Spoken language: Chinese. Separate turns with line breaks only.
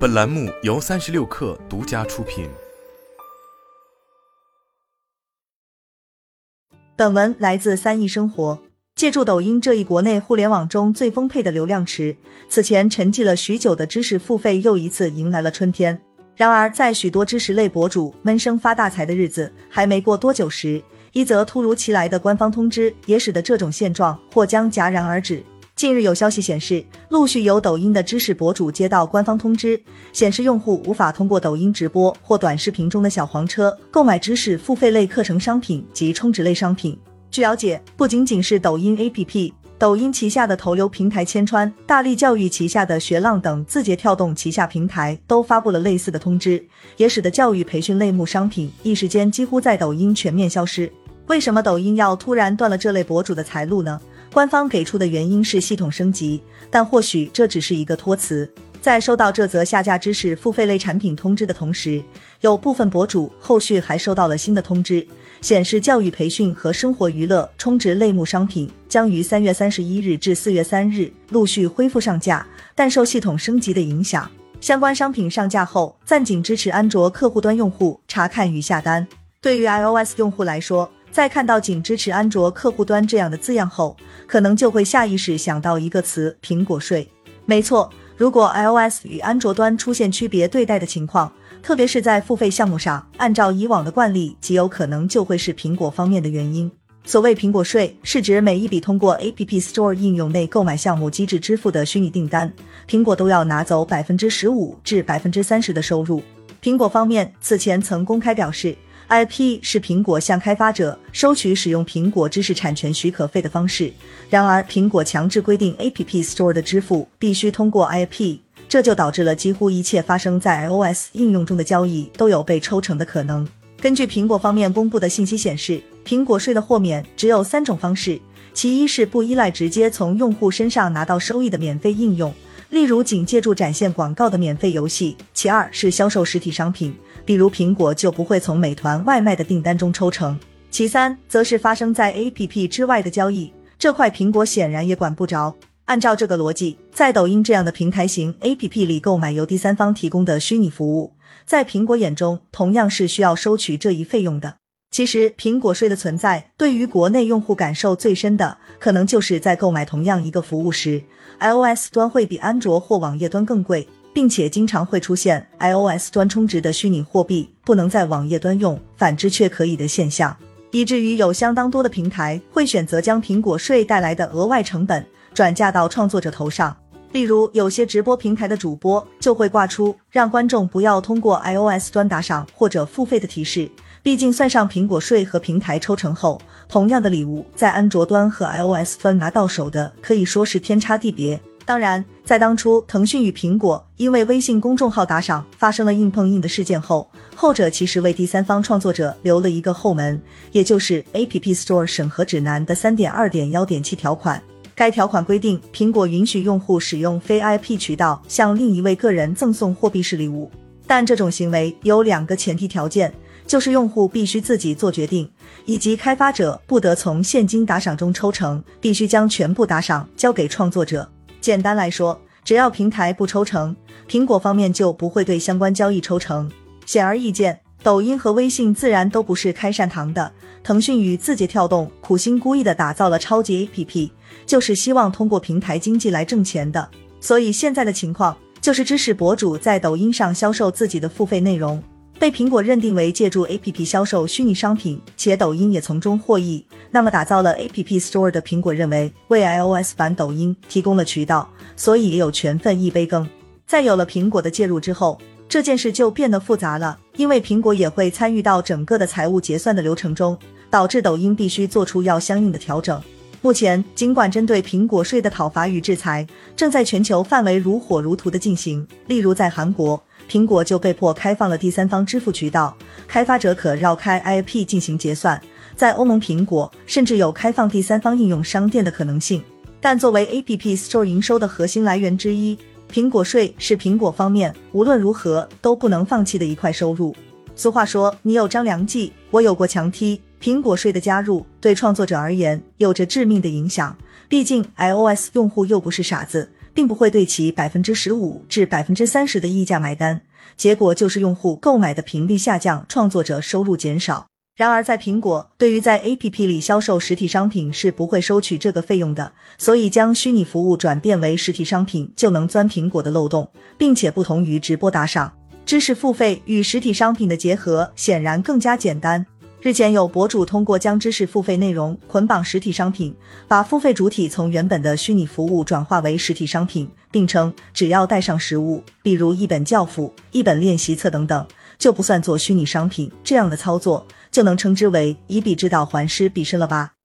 本栏目由三十六氪独家出品。
本文来自三亿生活。借助抖音这一国内互联网中最丰沛的流量池，此前沉寂了许久的知识付费又一次迎来了春天。然而，在许多知识类博主闷声发大财的日子还没过多久时，一则突如其来的官方通知也使得这种现状或将戛然而止。近日有消息显示，陆续有抖音的知识博主接到官方通知，显示用户无法通过抖音直播或短视频中的小黄车购买知识付费类课程商品及充值类商品。据了解，不仅仅是抖音 APP，抖音旗下的头流平台千川、大力教育旗下的学浪等字节跳动旗下平台都发布了类似的通知，也使得教育培训类目商品一时间几乎在抖音全面消失。为什么抖音要突然断了这类博主的财路呢？官方给出的原因是系统升级，但或许这只是一个托词。在收到这则下架知识付费类产品通知的同时，有部分博主后续还收到了新的通知，显示教育培训和生活娱乐充值类目商品将于三月三十一日至四月三日陆续恢复上架，但受系统升级的影响，相关商品上架后暂仅支持安卓客户端用户查看与下单。对于 iOS 用户来说，在看到仅支持安卓客户端这样的字样后，可能就会下意识想到一个词“苹果税”。没错，如果 iOS 与安卓端出现区别对待的情况，特别是在付费项目上，按照以往的惯例，极有可能就会是苹果方面的原因。所谓“苹果税”，是指每一笔通过 App Store 应用内购买项目机制支付的虚拟订单，苹果都要拿走百分之十五至百分之三十的收入。苹果方面此前曾公开表示。IP 是苹果向开发者收取使用苹果知识产权许可费的方式。然而，苹果强制规定 App Store 的支付必须通过 IP，这就导致了几乎一切发生在 iOS 应用中的交易都有被抽成的可能。根据苹果方面公布的信息显示，苹果税的豁免只有三种方式：其一是不依赖直接从用户身上拿到收益的免费应用。例如，仅借助展现广告的免费游戏。其二是销售实体商品，比如苹果就不会从美团外卖的订单中抽成。其三则是发生在 APP 之外的交易，这块苹果显然也管不着。按照这个逻辑，在抖音这样的平台型 APP 里购买由第三方提供的虚拟服务，在苹果眼中同样是需要收取这一费用的。其实，苹果税的存在对于国内用户感受最深的，可能就是在购买同样一个服务时，iOS 端会比安卓或网页端更贵，并且经常会出现 iOS 端充值的虚拟货币不能在网页端用，反之却可以的现象，以至于有相当多的平台会选择将苹果税带来的额外成本转嫁到创作者头上。例如，有些直播平台的主播就会挂出让观众不要通过 iOS 端打赏或者付费的提示。毕竟算上苹果税和平台抽成后，同样的礼物在安卓端和 iOS 端拿到手的可以说是天差地别。当然，在当初腾讯与苹果因为微信公众号打赏发生了硬碰硬的事件后，后者其实为第三方创作者留了一个后门，也就是 App Store 审核指南的三点二点幺点七条款。该条款规定，苹果允许用户使用非 IP 渠道向另一位个人赠送货币式礼物，但这种行为有两个前提条件。就是用户必须自己做决定，以及开发者不得从现金打赏中抽成，必须将全部打赏交给创作者。简单来说，只要平台不抽成，苹果方面就不会对相关交易抽成。显而易见，抖音和微信自然都不是开善堂的。腾讯与字节跳动苦心孤诣的打造了超级 APP，就是希望通过平台经济来挣钱的。所以现在的情况就是知识博主在抖音上销售自己的付费内容。被苹果认定为借助 APP 销售虚拟商品，且抖音也从中获益，那么打造了 App Store 的苹果认为为 iOS 版抖音提供了渠道，所以也有权分一杯羹。在有了苹果的介入之后，这件事就变得复杂了，因为苹果也会参与到整个的财务结算的流程中，导致抖音必须做出要相应的调整。目前，尽管针对苹果税的讨伐与制裁正在全球范围如火如荼的进行，例如在韩国。苹果就被迫开放了第三方支付渠道，开发者可绕开 IP 进行结算。在欧盟，苹果甚至有开放第三方应用商店的可能性。但作为 App Store 营收的核心来源之一，苹果税是苹果方面无论如何都不能放弃的一块收入。俗话说：“你有张良计，我有过墙梯。”苹果税的加入对创作者而言有着致命的影响，毕竟 iOS 用户又不是傻子。并不会对其百分之十五至百分之三十的溢价买单，结果就是用户购买的频率下降，创作者收入减少。然而，在苹果，对于在 APP 里销售实体商品是不会收取这个费用的，所以将虚拟服务转变为实体商品就能钻苹果的漏洞，并且不同于直播打赏，知识付费与实体商品的结合显然更加简单。日前有博主通过将知识付费内容捆绑实体商品，把付费主体从原本的虚拟服务转化为实体商品，并称只要带上实物，比如一本教辅、一本练习册等等，就不算做虚拟商品。这样的操作就能称之为以彼之道还施彼身了吧？